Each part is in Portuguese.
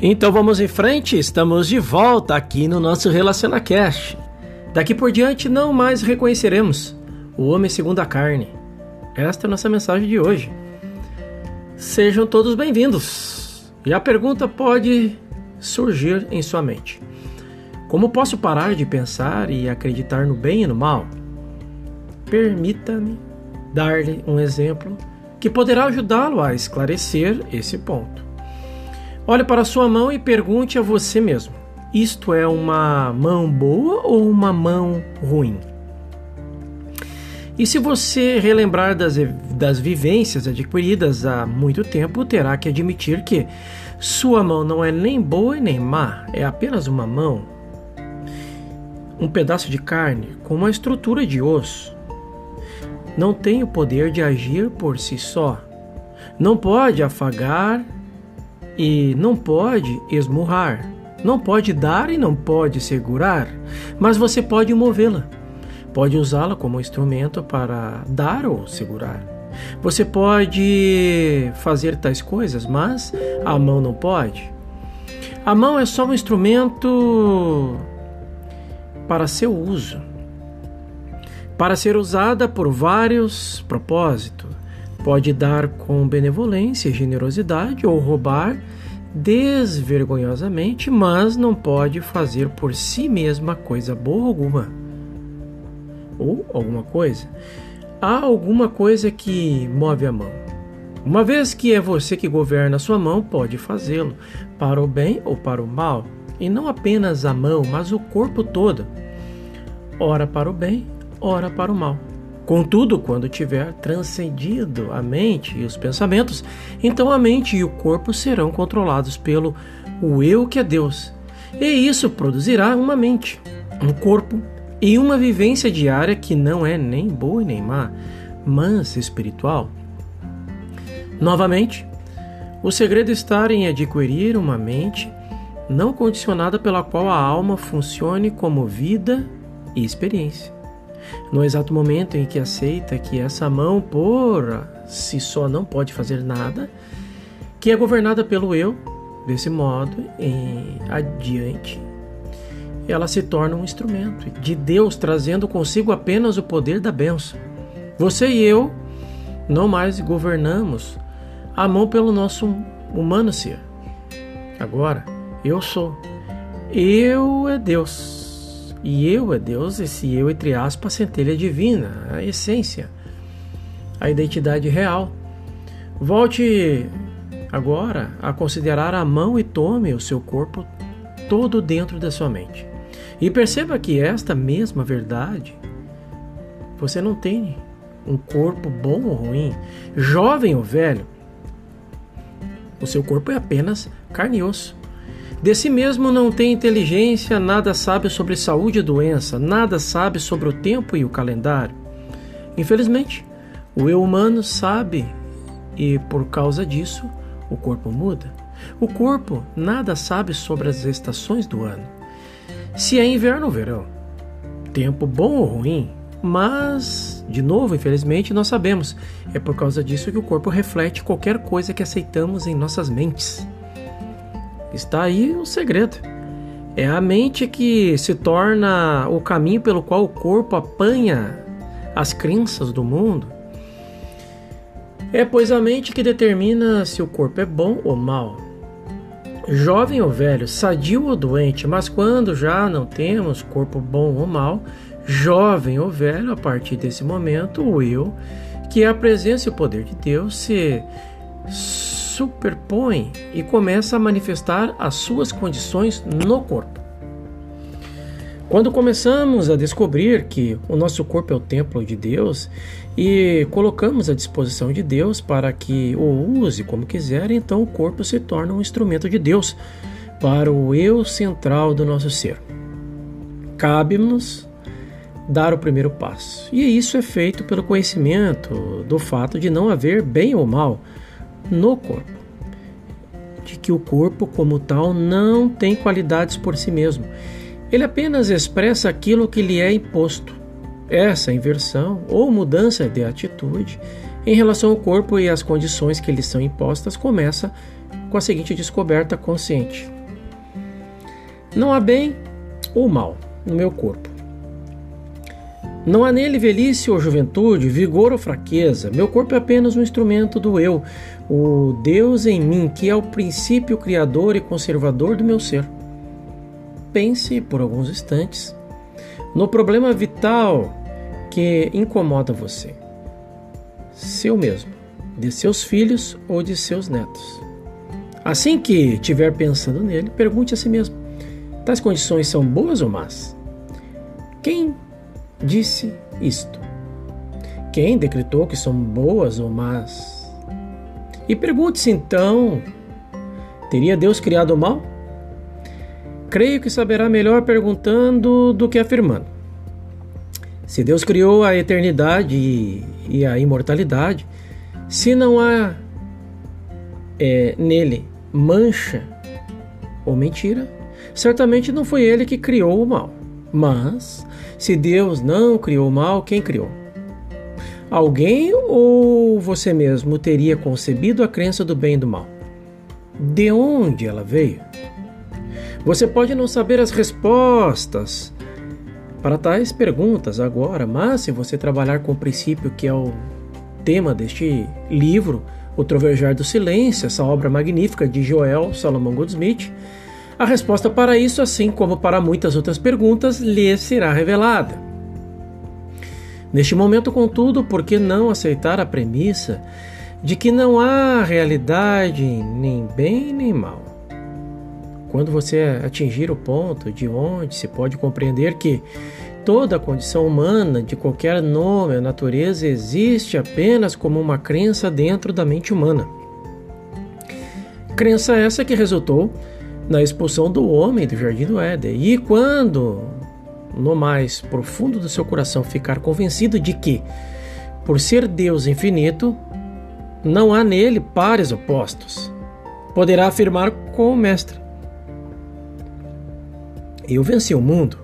Então vamos em frente, estamos de volta aqui no nosso RelacionaCast. Daqui por diante não mais reconheceremos o homem segundo a carne. Esta é a nossa mensagem de hoje. Sejam todos bem-vindos. E a pergunta pode surgir em sua mente: Como posso parar de pensar e acreditar no bem e no mal? Permita-me dar-lhe um exemplo que poderá ajudá-lo a esclarecer esse ponto. Olhe para sua mão e pergunte a você mesmo: isto é uma mão boa ou uma mão ruim? E se você relembrar das, das vivências adquiridas há muito tempo, terá que admitir que sua mão não é nem boa nem má, é apenas uma mão. Um pedaço de carne com uma estrutura de osso. Não tem o poder de agir por si só. Não pode afagar e não pode esmurrar, não pode dar e não pode segurar, mas você pode movê-la. Pode usá-la como instrumento para dar ou segurar. Você pode fazer tais coisas, mas a mão não pode. A mão é só um instrumento para seu uso, para ser usada por vários propósitos. Pode dar com benevolência e generosidade ou roubar desvergonhosamente, mas não pode fazer por si mesma coisa boa alguma. Ou alguma coisa. Há alguma coisa que move a mão. Uma vez que é você que governa a sua mão, pode fazê-lo para o bem ou para o mal, e não apenas a mão, mas o corpo todo. Ora para o bem, ora para o mal. Contudo, quando tiver transcendido a mente e os pensamentos, então a mente e o corpo serão controlados pelo o eu que é Deus. E isso produzirá uma mente, um corpo e uma vivência diária que não é nem boa nem má, mas espiritual. Novamente, o segredo está em adquirir uma mente não condicionada pela qual a alma funcione como vida e experiência. No exato momento em que aceita que essa mão por si só não pode fazer nada, que é governada pelo eu, desse modo em adiante, ela se torna um instrumento de Deus trazendo consigo apenas o poder da bênção. Você e eu não mais governamos a mão pelo nosso humano ser. Agora, eu sou. Eu é Deus. E eu é Deus, esse eu, entre aspas, centelha divina, a essência, a identidade real. Volte agora a considerar a mão e tome o seu corpo todo dentro da sua mente. E perceba que esta mesma verdade, você não tem um corpo bom ou ruim, jovem ou velho. O seu corpo é apenas carne e osso. De si mesmo não tem inteligência, nada sabe sobre saúde e doença, nada sabe sobre o tempo e o calendário. Infelizmente, o eu humano sabe e por causa disso o corpo muda. O corpo nada sabe sobre as estações do ano. Se é inverno ou verão, tempo bom ou ruim, mas, de novo, infelizmente, nós sabemos, é por causa disso que o corpo reflete qualquer coisa que aceitamos em nossas mentes. Está aí o segredo. É a mente que se torna o caminho pelo qual o corpo apanha as crenças do mundo. É pois a mente que determina se o corpo é bom ou mal. Jovem ou velho, sadio ou doente, mas quando já não temos corpo bom ou mal, jovem ou velho, a partir desse momento, o eu, que é a presença e o poder de Deus, se superpõe e começa a manifestar as suas condições no corpo. Quando começamos a descobrir que o nosso corpo é o templo de Deus e colocamos à disposição de Deus para que o use como quiser, então o corpo se torna um instrumento de Deus para o eu central do nosso ser. Cabe-nos dar o primeiro passo. E isso é feito pelo conhecimento do fato de não haver bem ou mal no corpo. De que o corpo, como tal, não tem qualidades por si mesmo. Ele apenas expressa aquilo que lhe é imposto. Essa inversão ou mudança de atitude em relação ao corpo e às condições que lhe são impostas começa com a seguinte descoberta consciente: Não há bem ou mal no meu corpo. Não há nele velhice ou juventude, vigor ou fraqueza. Meu corpo é apenas um instrumento do eu, o Deus em mim, que é o princípio criador e conservador do meu ser. Pense por alguns instantes no problema vital que incomoda você, seu mesmo, de seus filhos ou de seus netos. Assim que estiver pensando nele, pergunte a si mesmo: tais condições são boas ou más? Quem disse isto? Quem decretou que são boas ou más? E pergunte-se então: teria Deus criado o mal? Creio que saberá melhor perguntando do que afirmando. Se Deus criou a eternidade e a imortalidade, se não há é, nele mancha ou mentira, certamente não foi ele que criou o mal. Mas, se Deus não criou o mal, quem criou? Alguém ou você mesmo teria concebido a crença do bem e do mal? De onde ela veio? Você pode não saber as respostas para tais perguntas agora, mas se você trabalhar com o princípio que é o tema deste livro, O Trovejar do Silêncio, essa obra magnífica de Joel Salomão Goldsmith, a resposta para isso, assim como para muitas outras perguntas, lhe será revelada. Neste momento, contudo, por que não aceitar a premissa de que não há realidade nem bem nem mal? Quando você atingir o ponto de onde se pode compreender que toda condição humana, de qualquer nome, a natureza, existe apenas como uma crença dentro da mente humana. Crença essa que resultou na expulsão do homem do jardim do Éden. E quando, no mais profundo do seu coração, ficar convencido de que, por ser Deus infinito, não há nele pares opostos, poderá afirmar com o Mestre: Eu venci o mundo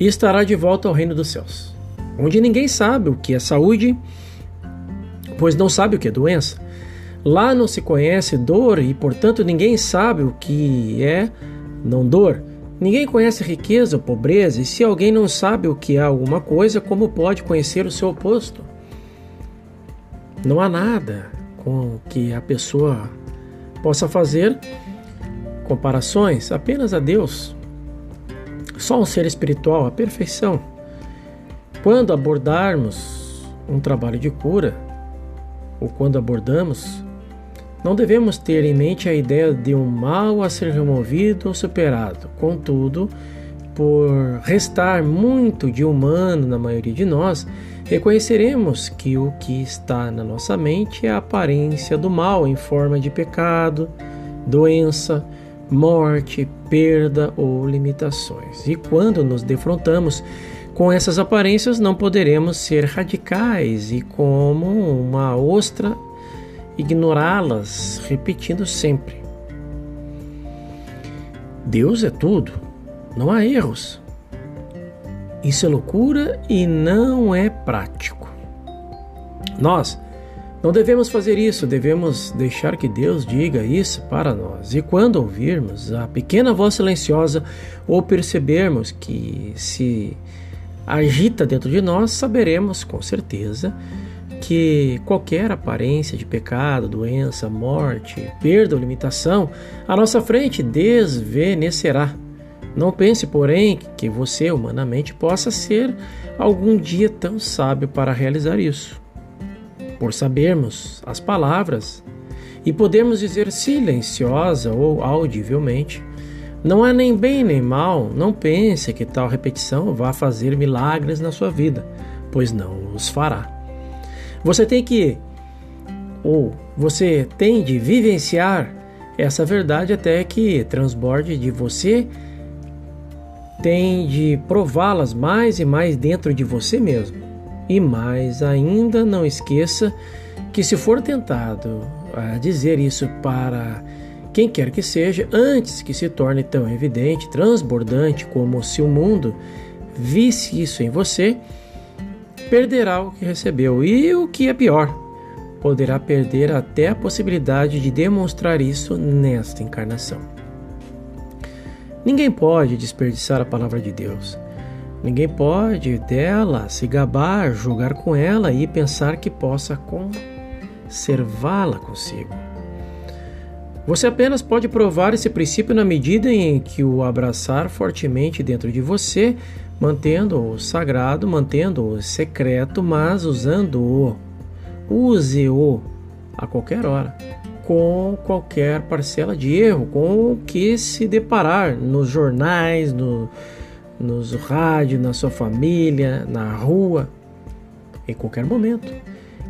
e estará de volta ao reino dos céus, onde ninguém sabe o que é saúde, pois não sabe o que é doença. Lá não se conhece dor e, portanto, ninguém sabe o que é não dor. Ninguém conhece riqueza ou pobreza, e se alguém não sabe o que é alguma coisa, como pode conhecer o seu oposto? Não há nada com que a pessoa possa fazer comparações apenas a Deus. Só um ser espiritual, a perfeição. Quando abordarmos um trabalho de cura, ou quando abordamos, não devemos ter em mente a ideia de um mal a ser removido ou superado. Contudo, por restar muito de humano na maioria de nós, reconheceremos que o que está na nossa mente é a aparência do mal em forma de pecado, doença, morte, perda ou limitações. E quando nos defrontamos com essas aparências, não poderemos ser radicais e, como uma ostra, ignorá-las, repetindo sempre. Deus é tudo, não há erros. Isso é loucura e não é prático. Nós não devemos fazer isso, devemos deixar que Deus diga isso para nós. E quando ouvirmos a pequena voz silenciosa ou percebermos que se agita dentro de nós, saberemos com certeza que qualquer aparência de pecado, doença, morte, perda ou limitação à nossa frente desvenecerá. Não pense, porém, que você humanamente possa ser algum dia tão sábio para realizar isso por sabermos as palavras e podemos dizer silenciosa ou audivelmente: Não é nem bem nem mal, não pense que tal repetição vá fazer milagres na sua vida, pois não os fará. Você tem que, ou você tem de vivenciar essa verdade até que transborde de você, tem de prová-las mais e mais dentro de você mesmo. E mais ainda, não esqueça que se for tentado a dizer isso para quem quer que seja, antes que se torne tão evidente, transbordante como se o mundo visse isso em você, perderá o que recebeu. E o que é pior, poderá perder até a possibilidade de demonstrar isso nesta encarnação. Ninguém pode desperdiçar a palavra de Deus. Ninguém pode dela se gabar, jogar com ela e pensar que possa conservá-la consigo. Você apenas pode provar esse princípio na medida em que o abraçar fortemente dentro de você, mantendo-o sagrado, mantendo-o secreto, mas usando-o. Use-o a qualquer hora, com qualquer parcela de erro, com o que se deparar nos jornais, no, nos rádios, na sua família, na rua, em qualquer momento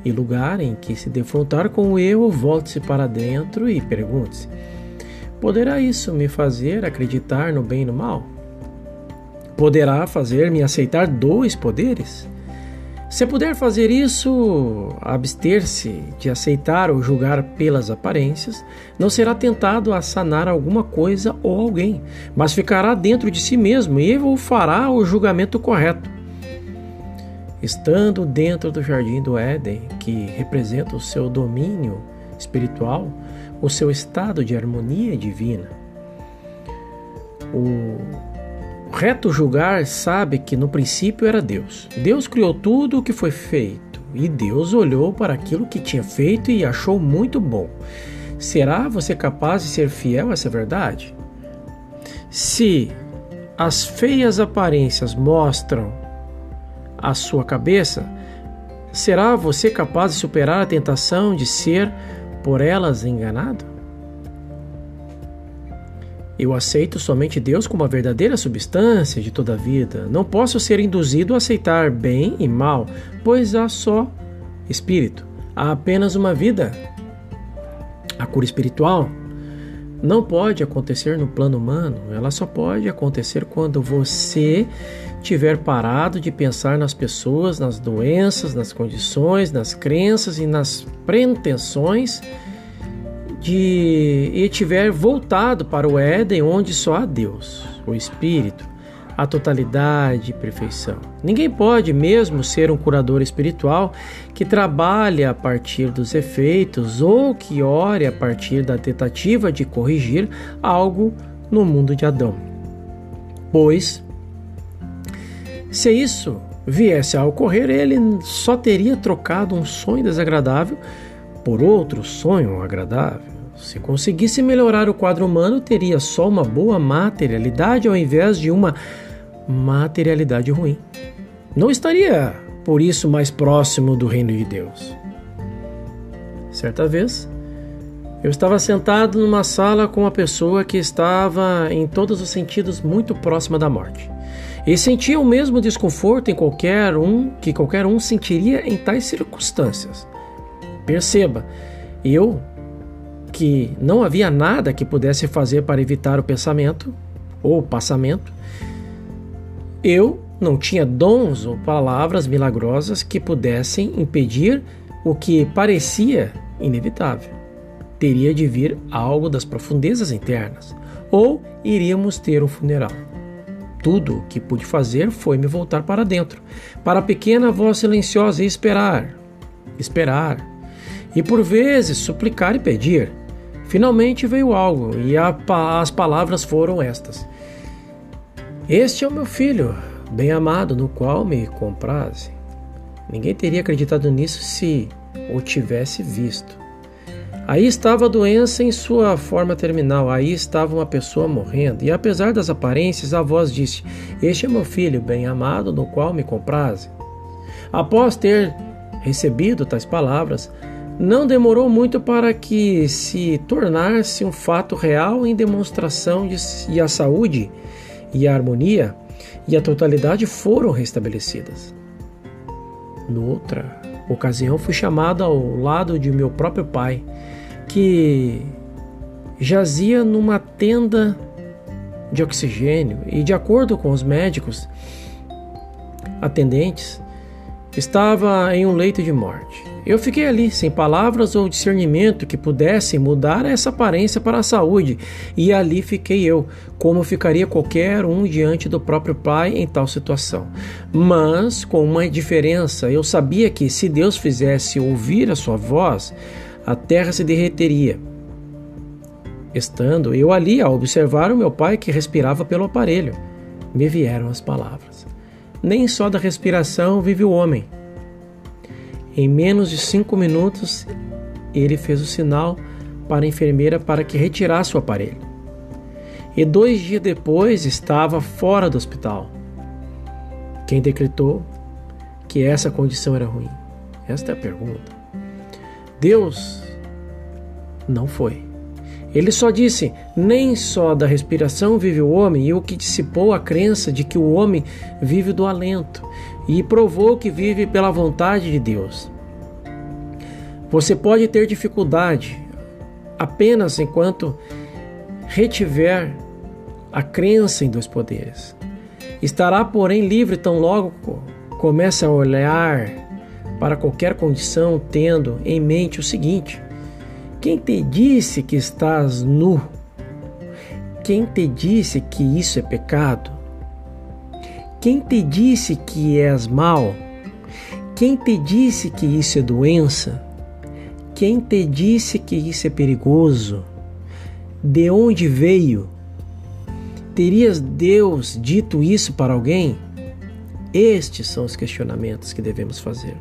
e lugar em que se defrontar com o erro, volte-se para dentro e pergunte-se: Poderá isso me fazer acreditar no bem e no mal? Poderá fazer-me aceitar dois poderes? Se puder fazer isso, abster-se de aceitar ou julgar pelas aparências, não será tentado a sanar alguma coisa ou alguém, mas ficará dentro de si mesmo e fará o julgamento correto estando dentro do jardim do Éden, que representa o seu domínio espiritual, o seu estado de harmonia divina. O reto julgar sabe que no princípio era Deus. Deus criou tudo o que foi feito e Deus olhou para aquilo que tinha feito e achou muito bom. Será você capaz de ser fiel a essa verdade? Se as feias aparências mostram a sua cabeça, será você capaz de superar a tentação de ser por elas enganado? Eu aceito somente Deus como a verdadeira substância de toda a vida. Não posso ser induzido a aceitar bem e mal, pois há só espírito. Há apenas uma vida. A cura espiritual não pode acontecer no plano humano, ela só pode acontecer quando você tiver parado de pensar nas pessoas, nas doenças, nas condições, nas crenças e nas pretensões de e tiver voltado para o Éden onde só há Deus, o Espírito, a totalidade e perfeição. Ninguém pode mesmo ser um curador espiritual que trabalhe a partir dos efeitos ou que ore a partir da tentativa de corrigir algo no mundo de Adão. Pois se isso viesse a ocorrer, ele só teria trocado um sonho desagradável por outro sonho agradável. Se conseguisse melhorar o quadro humano, teria só uma boa materialidade ao invés de uma materialidade ruim. Não estaria, por isso, mais próximo do reino de Deus. Certa vez, eu estava sentado numa sala com uma pessoa que estava, em todos os sentidos, muito próxima da morte e sentia o mesmo desconforto em qualquer um que qualquer um sentiria em tais circunstâncias. Perceba, eu que não havia nada que pudesse fazer para evitar o pensamento ou o passamento, eu não tinha dons ou palavras milagrosas que pudessem impedir o que parecia inevitável. Teria de vir algo das profundezas internas, ou iríamos ter um funeral. Tudo o que pude fazer foi me voltar para dentro, para a pequena voz silenciosa e esperar, esperar, e por vezes suplicar e pedir. Finalmente veio algo, e a, as palavras foram estas: Este é o meu filho, bem amado, no qual me compraze. Ninguém teria acreditado nisso se o tivesse visto. Aí estava a doença em sua forma terminal, aí estava uma pessoa morrendo, e apesar das aparências, a voz disse: Este é meu filho bem-amado, no qual me compraze. Após ter recebido tais palavras, não demorou muito para que se tornasse um fato real em demonstração de e a saúde e a harmonia e a totalidade foram restabelecidas. Noutra ocasião, fui chamado ao lado de meu próprio pai que jazia numa tenda de oxigênio e, de acordo com os médicos atendentes, estava em um leito de morte. Eu fiquei ali, sem palavras ou discernimento que pudessem mudar essa aparência para a saúde, e ali fiquei eu, como ficaria qualquer um diante do próprio Pai em tal situação. Mas com uma diferença, eu sabia que se Deus fizesse ouvir a sua voz, a terra se derreteria. Estando eu ali a observar o meu pai que respirava pelo aparelho, me vieram as palavras: Nem só da respiração vive o homem em menos de cinco minutos, ele fez o sinal para a enfermeira para que retirasse o aparelho. E dois dias depois estava fora do hospital. Quem decretou que essa condição era ruim? Esta é a pergunta. Deus não foi. Ele só disse: nem só da respiração vive o homem, e o que dissipou a crença de que o homem vive do alento, e provou que vive pela vontade de Deus. Você pode ter dificuldade apenas enquanto retiver a crença em dois poderes. Estará, porém, livre tão logo comece a olhar para qualquer condição, tendo em mente o seguinte: quem te disse que estás nu? Quem te disse que isso é pecado? Quem te disse que és mal? Quem te disse que isso é doença? Quem te disse que isso é perigoso? De onde veio? Terias Deus dito isso para alguém? Estes são os questionamentos que devemos fazer.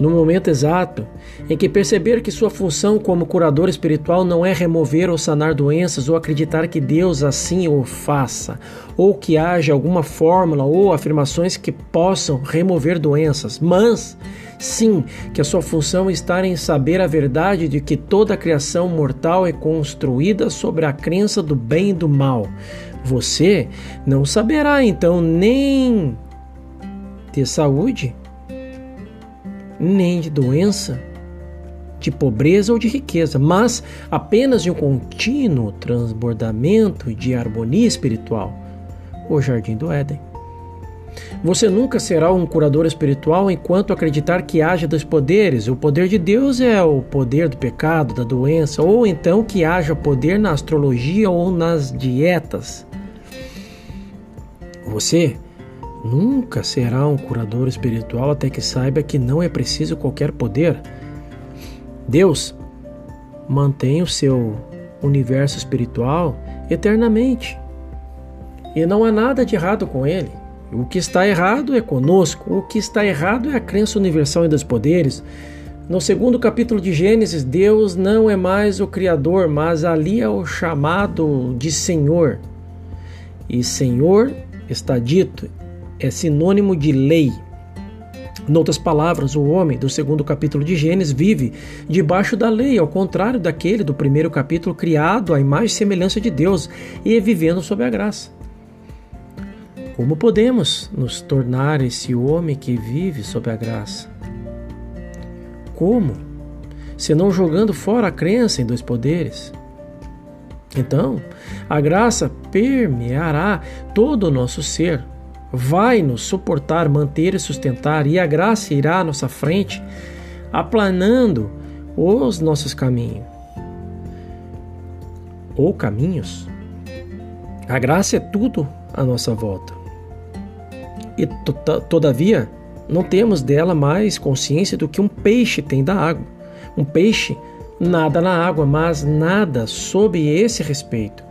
No momento exato em que perceber que sua função como curador espiritual não é remover ou sanar doenças ou acreditar que Deus assim o faça, ou que haja alguma fórmula ou afirmações que possam remover doenças, mas sim que a sua função está em saber a verdade de que toda a criação mortal é construída sobre a crença do bem e do mal. Você não saberá então nem ter saúde nem de doença, de pobreza ou de riqueza, mas apenas de um contínuo transbordamento de harmonia espiritual o jardim do Éden. Você nunca será um curador espiritual enquanto acreditar que haja dois poderes. O poder de Deus é o poder do pecado, da doença, ou então que haja poder na astrologia ou nas dietas. Você Nunca será um curador espiritual até que saiba que não é preciso qualquer poder. Deus mantém o seu universo espiritual eternamente. E não há nada de errado com ele. O que está errado é conosco. O que está errado é a crença universal em dos poderes. No segundo capítulo de Gênesis, Deus não é mais o Criador, mas ali é o chamado de Senhor. E Senhor está dito, é sinônimo de lei. Em outras palavras, o homem do segundo capítulo de Gênesis vive debaixo da lei, ao contrário daquele do primeiro capítulo, criado à imagem e semelhança de Deus e vivendo sob a graça. Como podemos nos tornar esse homem que vive sob a graça? Como? Senão jogando fora a crença em dois poderes. Então, a graça permeará todo o nosso ser, vai nos suportar, manter e sustentar, e a graça irá à nossa frente, aplanando os nossos caminhos. Ou caminhos. A graça é tudo à nossa volta. E todavia, não temos dela mais consciência do que um peixe tem da água. Um peixe nada na água, mas nada sob esse respeito.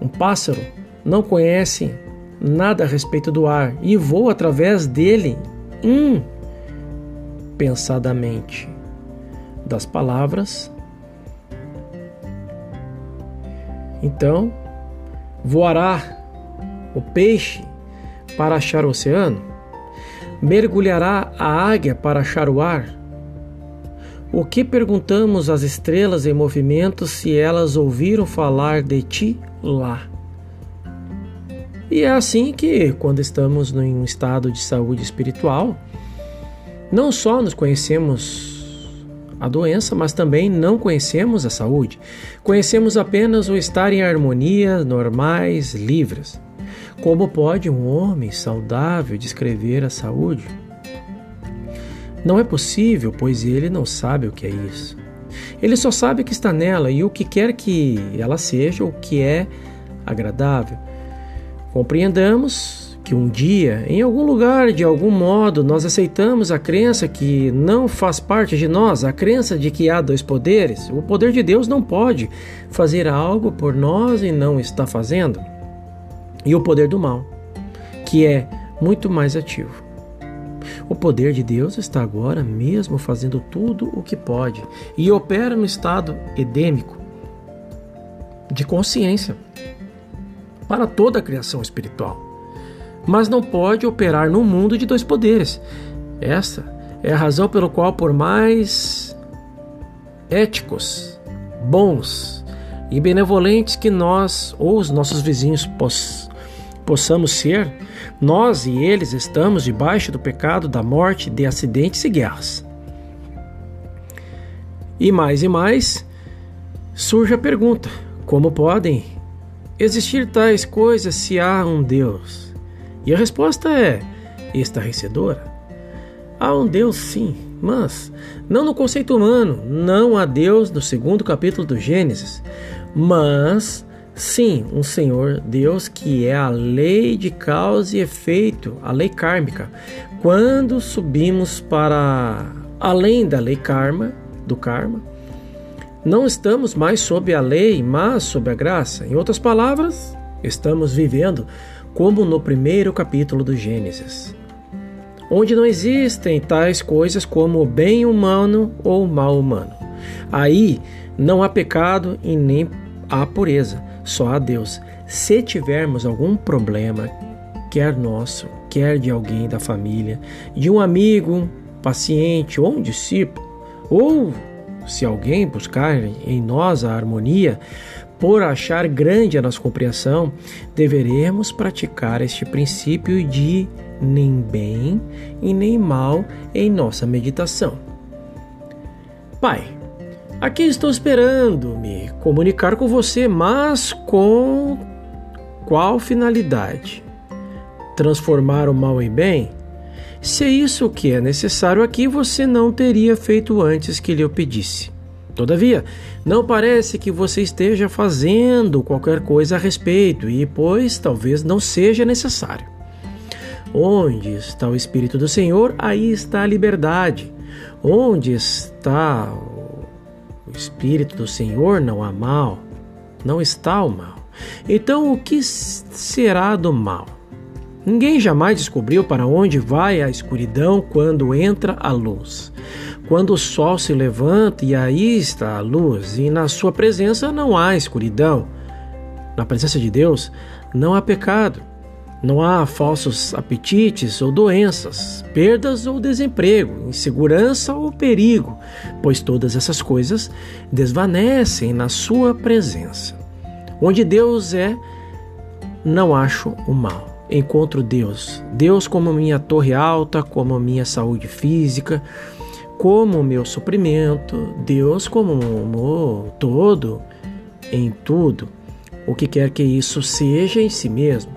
Um pássaro não conhece nada a respeito do ar e vou através dele impensadamente das palavras. Então, voará o peixe para achar o oceano? Mergulhará a águia para achar o ar? O que perguntamos às estrelas em movimento se elas ouviram falar de ti lá? E é assim que, quando estamos em um estado de saúde espiritual, não só nos conhecemos a doença, mas também não conhecemos a saúde. Conhecemos apenas o estar em harmonia, normais, livres. Como pode um homem saudável descrever a saúde? Não é possível, pois ele não sabe o que é isso. Ele só sabe que está nela e o que quer que ela seja, o que é agradável. Compreendamos que um dia, em algum lugar, de algum modo, nós aceitamos a crença que não faz parte de nós, a crença de que há dois poderes. O poder de Deus não pode fazer algo por nós e não está fazendo. E o poder do mal, que é muito mais ativo. O poder de Deus está agora mesmo fazendo tudo o que pode e opera no estado edêmico de consciência para toda a criação espiritual mas não pode operar num mundo de dois poderes. Essa é a razão pelo qual, por mais éticos, bons e benevolentes que nós ou os nossos vizinhos poss possamos ser, nós e eles estamos debaixo do pecado da morte, de acidentes e guerras. E mais e mais surge a pergunta: como podem existir tais coisas se há um Deus? E a resposta é estarrecedora. Há um Deus, sim, mas não no conceito humano, não há Deus no segundo capítulo do Gênesis, mas sim um Senhor Deus que é a lei de causa e efeito, a lei kármica. Quando subimos para além da lei karma, do karma, não estamos mais sob a lei, mas sob a graça. Em outras palavras, estamos vivendo como no primeiro capítulo do Gênesis, onde não existem tais coisas como bem humano ou mal humano. Aí não há pecado e nem há pureza, só há Deus. Se tivermos algum problema, quer nosso, quer de alguém da família, de um amigo, paciente ou um discípulo, ou se alguém buscar em nós a harmonia, por achar grande a nossa compreensão, deveremos praticar este princípio de nem bem e nem mal em nossa meditação. Pai, aqui estou esperando me comunicar com você, mas com qual finalidade? Transformar o mal em bem? Se é isso que é necessário aqui, você não teria feito antes que lhe eu pedisse. Todavia, não parece que você esteja fazendo qualquer coisa a respeito, e pois talvez não seja necessário. Onde está o Espírito do Senhor, aí está a liberdade. Onde está o Espírito do Senhor, não há mal, não está o mal. Então, o que será do mal? Ninguém jamais descobriu para onde vai a escuridão quando entra a luz quando o sol se levanta e aí está a luz, e na sua presença não há escuridão. Na presença de Deus não há pecado, não há falsos apetites ou doenças, perdas ou desemprego, insegurança ou perigo, pois todas essas coisas desvanecem na sua presença. Onde Deus é, não acho o mal. Encontro Deus, Deus como minha torre alta, como minha saúde física, como meu suprimento, Deus como um todo, em tudo, o que quer que isso seja em si mesmo.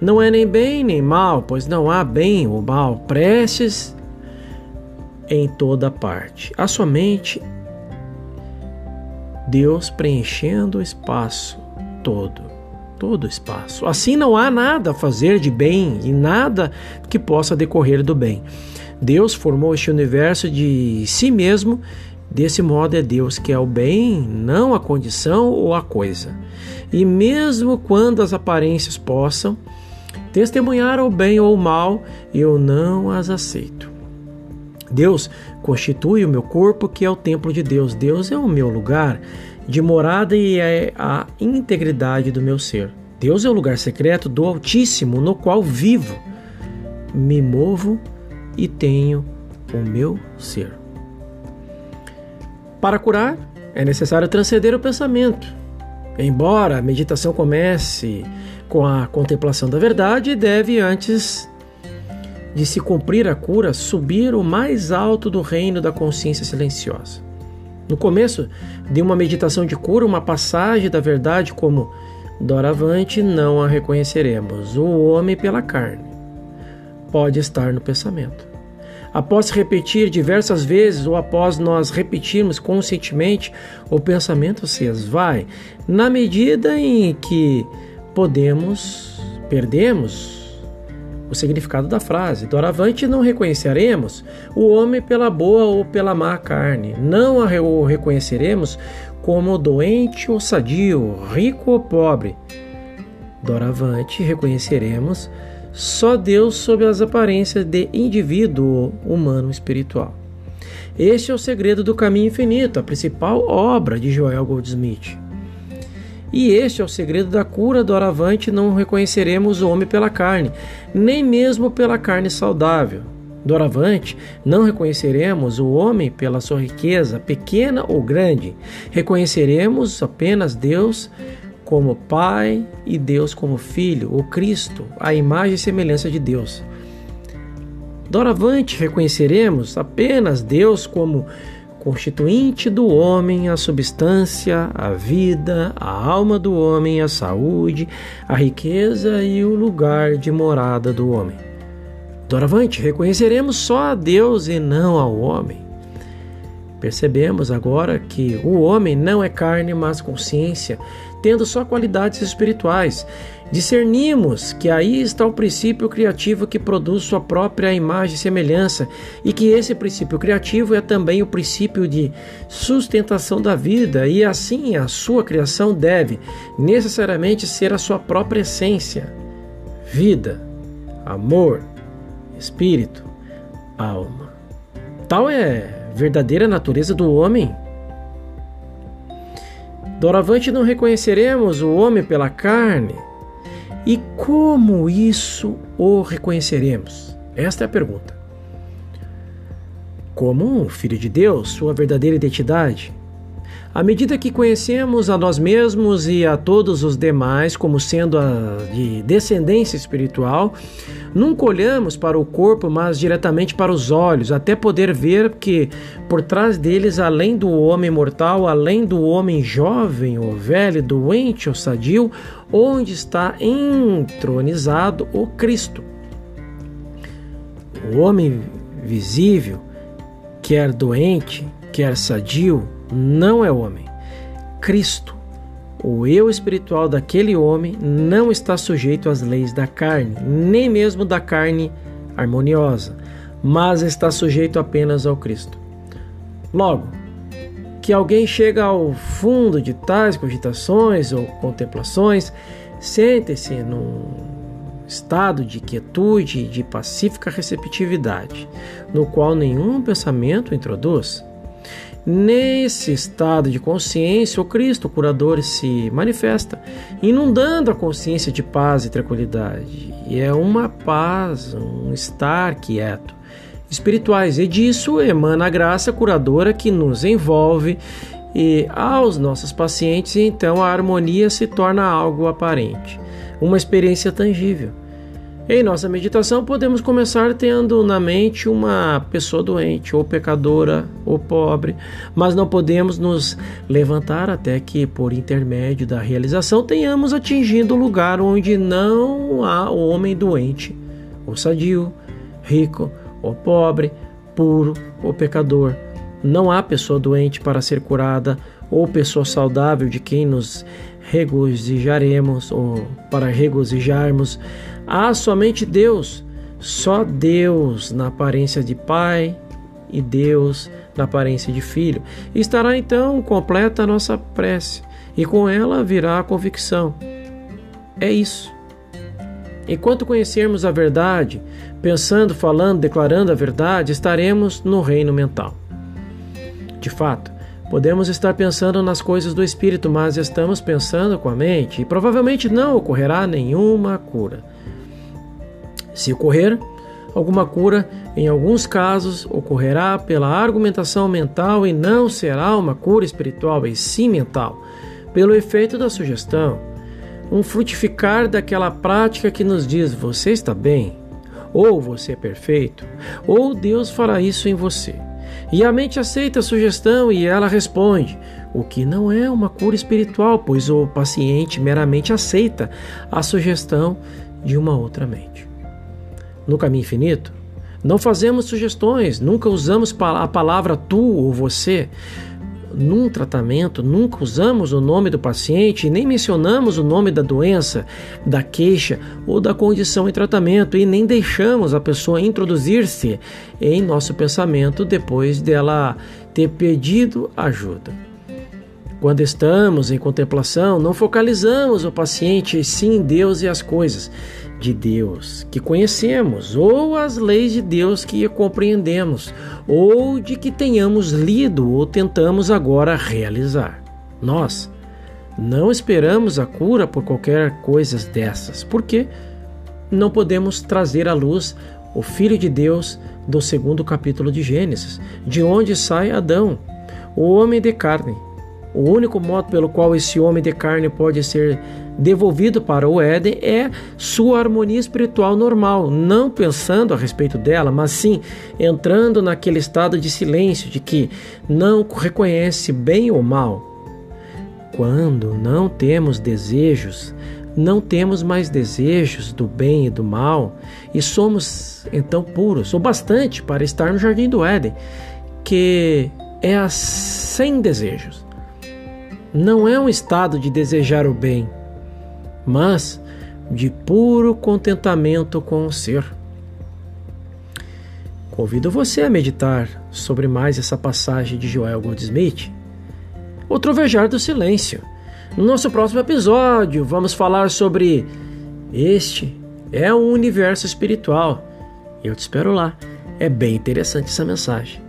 Não é nem bem nem mal, pois não há bem ou mal, prestes em toda parte. Há somente Deus preenchendo o espaço todo, todo o espaço. Assim não há nada a fazer de bem e nada que possa decorrer do bem. Deus formou este universo de si mesmo, desse modo é Deus que é o bem, não a condição ou a coisa. E mesmo quando as aparências possam testemunhar o bem ou o mal, eu não as aceito. Deus constitui o meu corpo, que é o templo de Deus. Deus é o meu lugar de morada e é a integridade do meu ser. Deus é o lugar secreto do Altíssimo, no qual vivo, me movo e tenho o meu ser. Para curar, é necessário transcender o pensamento. Embora a meditação comece com a contemplação da verdade, deve antes de se cumprir a cura subir o mais alto do reino da consciência silenciosa. No começo de uma meditação de cura, uma passagem da verdade como doravante não a reconheceremos, o homem pela carne pode estar no pensamento. após repetir diversas vezes ou após nós repetirmos conscientemente, o pensamento se esvai na medida em que podemos, perdemos o significado da frase. Doravante não reconheceremos o homem pela boa ou pela má carne. Não o reconheceremos como doente ou sadio, rico ou pobre. Doravante reconheceremos só Deus sob as aparências de indivíduo humano espiritual. Este é o segredo do caminho infinito, a principal obra de Joel Goldsmith. E este é o segredo da cura doravante, não reconheceremos o homem pela carne, nem mesmo pela carne saudável. Doravante, não reconheceremos o homem pela sua riqueza, pequena ou grande. Reconheceremos apenas Deus como Pai e Deus como Filho, o Cristo, a imagem e semelhança de Deus. Doravante, reconheceremos apenas Deus como constituinte do homem, a substância, a vida, a alma do homem, a saúde, a riqueza e o lugar de morada do homem. Doravante, reconheceremos só a Deus e não ao homem. Percebemos agora que o homem não é carne, mas consciência, tendo só qualidades espirituais. Discernimos que aí está o princípio criativo que produz sua própria imagem e semelhança, e que esse princípio criativo é também o princípio de sustentação da vida, e assim a sua criação deve necessariamente ser a sua própria essência: vida, amor, espírito, alma. Tal é a verdadeira natureza do homem. Doravante não reconheceremos o homem pela carne. E como isso o reconheceremos? Esta é a pergunta. Como um filho de Deus, sua verdadeira identidade, à medida que conhecemos a nós mesmos e a todos os demais como sendo de descendência espiritual, nunca olhamos para o corpo, mas diretamente para os olhos, até poder ver que por trás deles, além do homem mortal, além do homem jovem ou velho, doente ou sadio, onde está entronizado o Cristo. O homem visível, quer doente, quer sadio, não é homem. Cristo, o eu espiritual daquele homem, não está sujeito às leis da carne, nem mesmo da carne harmoniosa, mas está sujeito apenas ao Cristo. Logo, que alguém chega ao fundo de tais cogitações ou contemplações, sente-se num estado de quietude e de pacífica receptividade, no qual nenhum pensamento introduz. Nesse estado de consciência, o Cristo o curador se manifesta, inundando a consciência de paz e tranquilidade. E é uma paz, um estar quieto, espirituais. E disso emana a graça curadora que nos envolve e aos nossos pacientes, e então a harmonia se torna algo aparente, uma experiência tangível. Em nossa meditação, podemos começar tendo na mente uma pessoa doente, ou pecadora, ou pobre, mas não podemos nos levantar até que, por intermédio da realização, tenhamos atingido o lugar onde não há homem doente, ou sadio, rico, ou pobre, puro ou pecador. Não há pessoa doente para ser curada, ou pessoa saudável de quem nos regozijaremos, ou para regozijarmos Há somente Deus, só Deus na aparência de Pai e Deus na aparência de Filho. Estará então completa a nossa prece e com ela virá a convicção. É isso. Enquanto conhecermos a verdade, pensando, falando, declarando a verdade, estaremos no reino mental. De fato, podemos estar pensando nas coisas do espírito, mas estamos pensando com a mente e provavelmente não ocorrerá nenhuma cura. Se ocorrer alguma cura, em alguns casos ocorrerá pela argumentação mental e não será uma cura espiritual, e sim mental, pelo efeito da sugestão, um frutificar daquela prática que nos diz você está bem, ou você é perfeito, ou Deus fará isso em você. E a mente aceita a sugestão e ela responde, o que não é uma cura espiritual, pois o paciente meramente aceita a sugestão de uma outra mente. No caminho infinito, Não fazemos sugestões, nunca usamos a palavra tu ou você. Num tratamento, nunca usamos o nome do paciente, nem mencionamos o nome da doença, da queixa ou da condição em tratamento e nem deixamos a pessoa introduzir-se em nosso pensamento depois dela ter pedido ajuda. Quando estamos em contemplação, não focalizamos o paciente sim Deus e as coisas de Deus que conhecemos, ou as leis de Deus que compreendemos, ou de que tenhamos lido ou tentamos agora realizar. Nós não esperamos a cura por qualquer coisa dessas, porque não podemos trazer à luz o Filho de Deus do segundo capítulo de Gênesis, de onde sai Adão, o homem de carne. O único modo pelo qual esse homem de carne pode ser devolvido para o Éden é sua harmonia espiritual normal, não pensando a respeito dela, mas sim entrando naquele estado de silêncio de que não reconhece bem ou mal. Quando não temos desejos, não temos mais desejos do bem e do mal e somos então puros, o bastante para estar no jardim do Éden, que é sem desejos. Não é um estado de desejar o bem, mas de puro contentamento com o ser. Convido você a meditar sobre mais essa passagem de Joel Goldsmith. O Trovejar do Silêncio. No nosso próximo episódio, vamos falar sobre este é um universo espiritual. Eu te espero lá. É bem interessante essa mensagem.